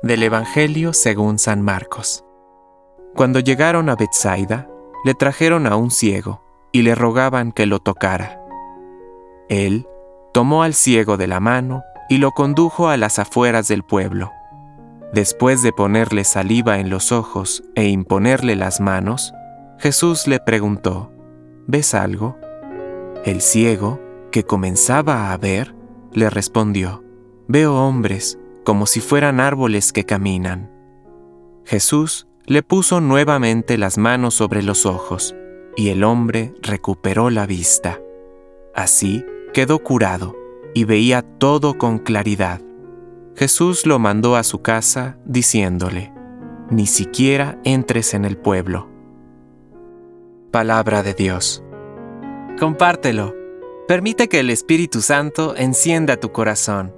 Del Evangelio según San Marcos. Cuando llegaron a Bethsaida, le trajeron a un ciego y le rogaban que lo tocara. Él tomó al ciego de la mano y lo condujo a las afueras del pueblo. Después de ponerle saliva en los ojos e imponerle las manos, Jesús le preguntó, ¿Ves algo? El ciego, que comenzaba a ver, le respondió, Veo hombres como si fueran árboles que caminan. Jesús le puso nuevamente las manos sobre los ojos, y el hombre recuperó la vista. Así quedó curado y veía todo con claridad. Jesús lo mandó a su casa diciéndole, Ni siquiera entres en el pueblo. Palabra de Dios. Compártelo. Permite que el Espíritu Santo encienda tu corazón